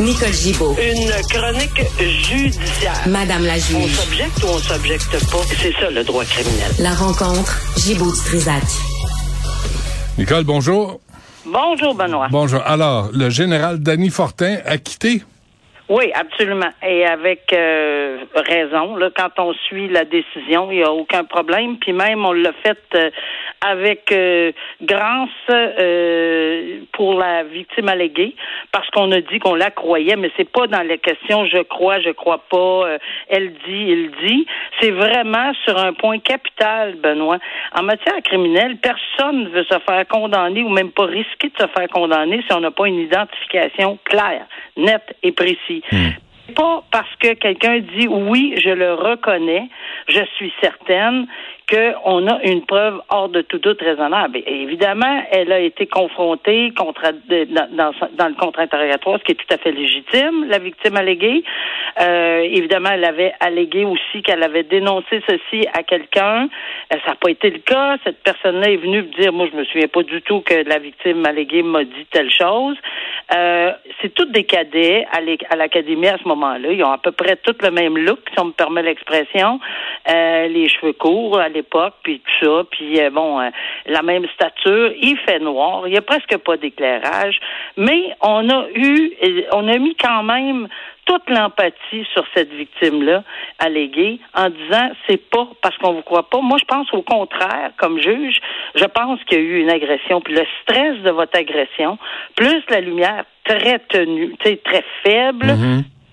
Nicole Gibaud. Une chronique judiciaire. Madame la On juge. s'objecte ou on s'objecte pas? C'est ça le droit criminel. La rencontre, Gibaud-Strisac. Nicole, bonjour. Bonjour, Benoît. Bonjour. Alors, le général Danny Fortin a quitté. Oui, absolument. Et avec euh, raison. Là, quand on suit la décision, il n'y a aucun problème. Puis même, on l'a fait euh, avec euh, grâce pour la victime alléguée, parce qu'on a dit qu'on la croyait, mais c'est pas dans les questions je crois, je crois pas, elle dit, il dit. C'est vraiment sur un point capital, Benoît. En matière criminelle, personne ne veut se faire condamner ou même pas risquer de se faire condamner si on n'a pas une identification claire, nette et précise. Pas parce que quelqu'un dit oui, je le reconnais, je suis certaine qu'on a une preuve hors de tout doute raisonnable. Évidemment, elle a été confrontée dans, le contre-interrogatoire, ce qui est tout à fait légitime, la victime alléguée. Euh, évidemment, elle avait allégué aussi qu'elle avait dénoncé ceci à quelqu'un. Euh, ça n'a pas été le cas. Cette personne-là est venue me dire, moi, je me souviens pas du tout que la victime alléguée m'a dit telle chose. Euh, c'est tous des cadets à l'académie à ce moment-là. Ils ont à peu près tous le même look, si on me permet l'expression. Euh, les cheveux courts à l'époque, puis tout ça, puis euh, bon, euh, la même stature. Il fait noir. Il y a presque pas d'éclairage, mais on a eu, euh, on a mis quand même toute l'empathie sur cette victime-là alléguée en disant c'est pas parce qu'on vous croit pas. Moi, je pense au contraire, comme juge, je pense qu'il y a eu une agression. Puis le stress de votre agression, plus la lumière très tenue, très faible,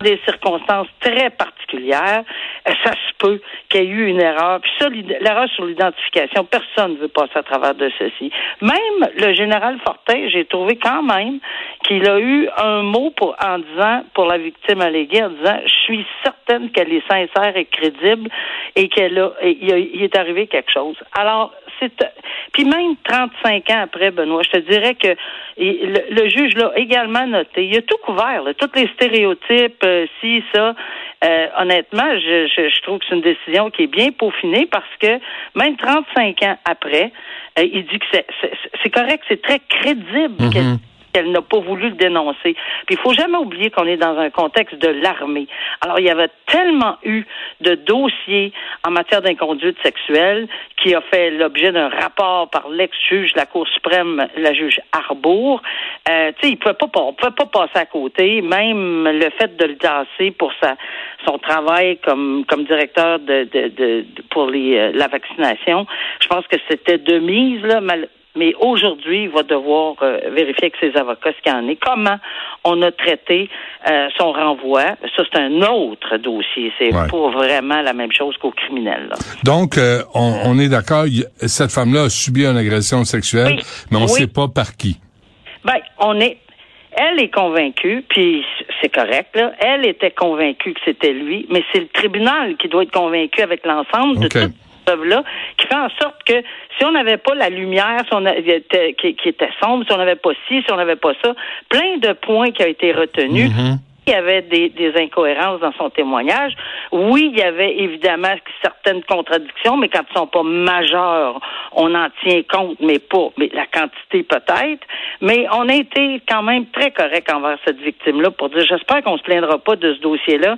des circonstances très particulières, euh, ça se peut qu'il y ait eu une erreur. Puis ça, l'erreur sur l'identification, personne ne veut passer à travers de ceci. Même le général Fortin, j'ai trouvé quand même qu'il a eu un mot pour en disant pour la victime alléguée en disant suis certaine qu'elle est sincère et crédible et qu'elle a il, est arrivé quelque chose. Alors c'est puis même 35 ans après Benoît, je te dirais que le, le juge l'a également noté. Il a tout couvert, là, tous les stéréotypes, euh, ci, ça. Euh, honnêtement, je, je, je trouve que c'est une décision qui est bien peaufinée parce que même 35 ans après, euh, il dit que c'est, c'est, c'est correct, c'est très crédible qu'elle qu'elle n'a pas voulu le dénoncer. Puis il faut jamais oublier qu'on est dans un contexte de l'armée. Alors il y avait tellement eu de dossiers en matière d'inconduite sexuelle qui a fait l'objet d'un rapport par l'ex-juge de la Cour suprême, la juge Arbour. Euh, tu sais, il pouvait pas, on pouvait pas passer à côté. Même le fait de le tasser pour sa son travail comme directeur de, pour euh, la vaccination, je pense que c'était de mise là. mal- mais aujourd'hui, il va devoir euh, vérifier avec ses avocats ce qu'il en est. Comment on a traité euh, son renvoi. Ça, c'est un autre dossier. C'est Ouais. pas vraiment la même chose qu'au criminel. là. Donc, euh, on, on est d'accord, cette femme-là a subi une agression sexuelle, Oui. mais on ne Oui. sait pas par qui. Ben, on est. Elle est convaincue, puis c'est correct, là. Elle était convaincue que c'était lui, mais c'est le tribunal qui doit être convaincu avec l'ensemble de OK. Qui fait en sorte que si on n'avait pas la lumière, si on avait, qui, qui était sombre, si on n'avait pas ci, si on n'avait pas ça, plein de points qui ont été retenus. Il y avait des, des incohérences dans son témoignage. Oui, il y avait évidemment certaines contradictions, mais quand elles sont pas majeures, on en tient compte, mais pas, mais la quantité peut-être. Mais on a été quand même très correct envers cette victime-là pour dire, j'espère qu'on se plaindra pas de ce dossier-là,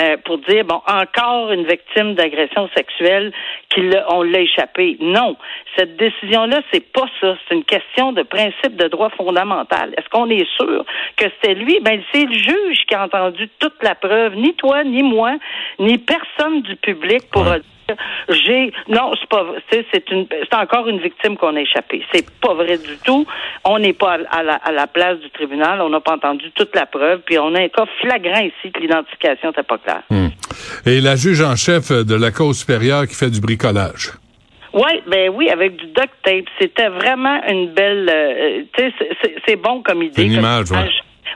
euh, pour dire, bon, encore une victime d'agression sexuelle qui l'a- on l'a échappé. Non, cette décision-là, c'est pas ça. C'est une question de principe de droit fondamental. Est-ce qu'on est sûr que c'était lui? Ben, c'est le juge qui a entendu toute la preuve. Ni toi, ni moi, ni personne du public pourra Ouais. J'ai non c'est pas tu sais, c'est une c'est encore une victime qu'on a échappé c'est pas vrai du tout on n'est pas à, la, à la place du tribunal on n'a pas entendu toute la preuve puis on a un cas flagrant ici que l'identification n'était pas claire Hmm. Et la juge en chef de la Cour supérieure qui fait du bricolage. Oui, ben oui, avec du duct tape. C'était vraiment une belle. euh, tu sais, c'est- bon comme idée. Une comme image, ouais.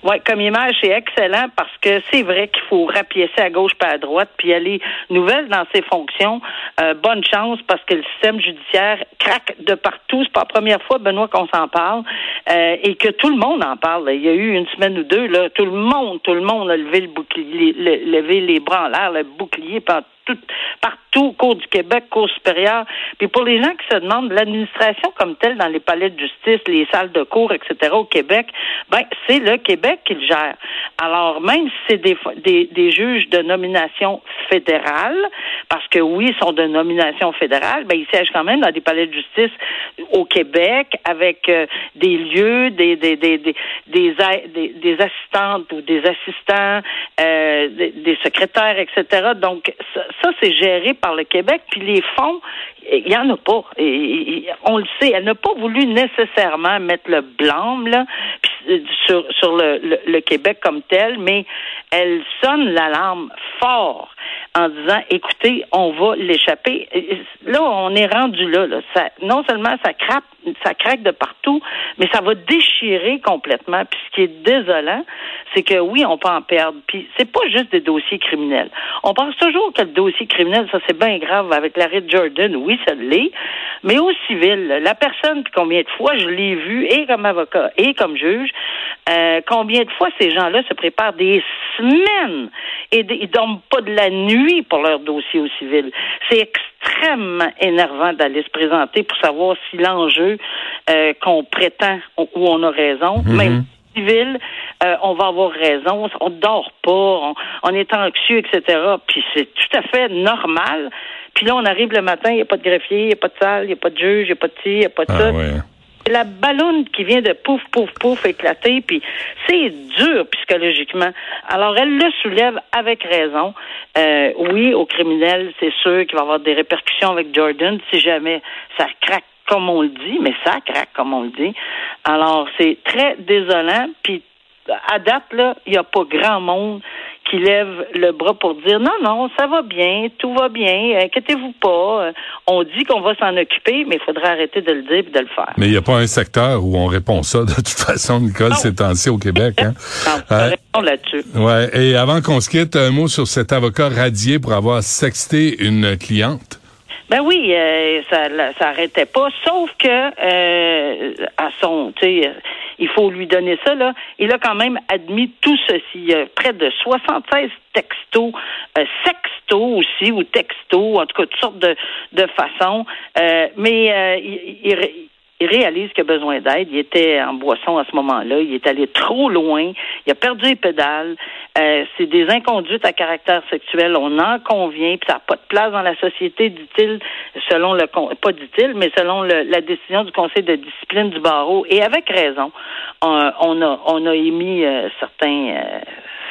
Ouais, comme image, c'est excellent parce que c'est vrai qu'il faut rapiécer à gauche pas à droite, puis est nouvelle dans ses fonctions. Euh, bonne chance parce que le système judiciaire craque de partout. C'est pas la première fois, Benoît, qu'on s'en parle euh, et que tout le monde en parle. Il y a eu une semaine ou deux, là, tout le monde, tout le monde a levé le bouclier, le- levé les bras en l'air, le bouclier tout, partout, Cour du Québec, Cour supérieure. Puis pour les gens qui se demandent l'administration comme telle dans les palais de justice, les salles de cours, etc. au Québec, ben c'est le Québec qui le gère. Alors, même si c'est des, des, des, juges de nomination fédérale, parce que oui, ils sont de nomination fédérale, ben, ils siègent quand même dans des palais de justice au Québec avec euh, des lieux, des, des, des, des, des, des, assistantes ou des assistants, euh, des, secrétaires, etc. Donc, c'est géré par le Québec. Puis les fonds, il n'y en a pas. On le sait, elle n'a pas voulu nécessairement mettre le blâme là, euh, sur, sur le, Québec comme tel, mais elle sonne l'alarme fort en disant écoutez, on va l'échapper. Là, on est rendu là. Ça, non seulement ça craque, ça craque de partout, mais ça va déchirer complètement. Puis ce qui est désolant, c'est que oui, on peut en perdre. Puis c'est pas juste des dossiers criminels. On pense toujours que le dossier criminel, ça c'est bien grave avec l'arrêt de Jordan. Oui, ça l'est. Mais au civil, la personne, combien de fois je l'ai vu, et comme avocat, et comme juge, euh, combien de fois ces gens-là se préparent des semaines et ils dorment pas de la nuit pour leur dossier au civil. C'est extrêmement énervant d'aller se présenter pour savoir si l'enjeu euh, qu'on prétend ou on a raison, mhm. même civil, euh, on va avoir raison, on dort pas, on, est anxieux, etc. Puis c'est tout à fait normal. Puis là, on arrive le matin, il n'y a pas de greffier, il n'y a pas de salle, il n'y a pas de juge, il n'y a pas de ci, il n'y a pas de ah, ça. La ballonne qui vient de pouf, pouf, pouf éclater, puis c'est dur psychologiquement. Alors, elle le soulève avec raison. Euh, oui, au criminel, c'est sûr qu'il va y avoir des répercussions avec Jordan si jamais ça craque comme on le dit, mais ça craque comme on le dit. Alors, c'est très désolant, puis à date, là, il n'y a pas grand monde qui lève le bras pour dire non, non, ça va bien, tout va bien, inquiétez-vous pas. On dit qu'on va s'en occuper, mais il faudrait arrêter de le dire et de le faire. Mais il n'y a pas un secteur où on répond ça de toute façon, Nicole, c'est ainsi au Québec. Hein? non, euh, là-dessus. Ouais. Et avant qu'on se quitte, un mot sur cet avocat radié pour avoir sexté une cliente. Ben oui, euh, ça ça arrêtait pas, sauf que euh, à son, tu sais, il faut lui donner ça là. Il a quand même admis tout ceci. Il y a près de 76 textos, euh, sextos aussi ou textos, en tout cas toutes sortes de de façons. Euh, mais il, il il réalise qu'il a besoin d'aide. Il était en boisson à ce moment-là. Il est allé trop loin. Il a perdu les pédales. Euh, c'est des inconduites à caractère sexuel. On en convient. Puis ça n'a pas de place dans la société, dit-il, selon le pas dit-il, mais selon la décision du Conseil de discipline du barreau. Et avec raison, on, a on a émis euh, certains euh,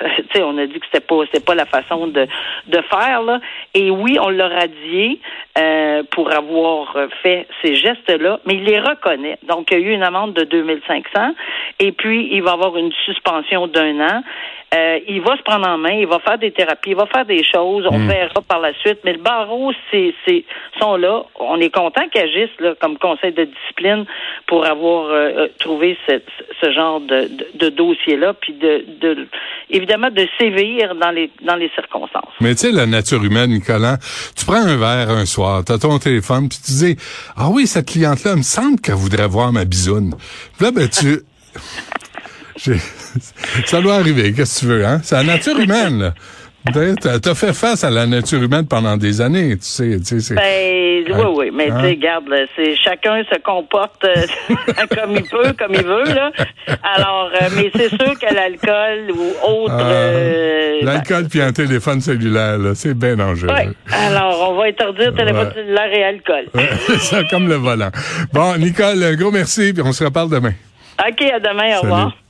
on a dit que c'était pas pas la façon de, de faire là. Et oui, on l'a radié euh, pour avoir fait ces gestes-là, mais il les reconnaît. Donc, il y a eu une amende de 2500 et puis il va avoir une suspension d'un an. Euh, il va se prendre en main, il va faire des thérapies, il va faire des choses, on hmm. verra par la suite. Mais le barreau, c'est, c'est, sont là. On est content qu'ils agissent là, comme conseil de discipline pour avoir euh, euh, trouvé ce, ce genre de, de, dossier-là, puis de, de, évidemment de sévir dans les dans les circonstances. Mais tu sais, la nature humaine, Nicolas, tu prends un verre un soir, tu as ton téléphone, puis tu dis Ah oui, cette cliente-là, me semble qu'elle voudrait voir ma bisoune. Puis là, ben tu. ça doit arriver, qu'est-ce que tu veux, hein? C'est la nature humaine, là. T'as fait face à la nature humaine pendant des années, tu sais. Tu sais ben, oui, oui, mais tu sais, hein? garde, c'est chacun se comporte euh, comme il peut, comme il veut, là. Alors, euh, mais c'est sûr que l'alcool ou autre. Ah, euh, l'alcool puis un téléphone cellulaire, là, c'est bien dangereux. Oui. Alors, on va interdire téléphone cellulaire et alcool. c'est comme le volant. Bon, Nicole, un gros merci, puis on se reparle demain. OK, à demain, au revoir.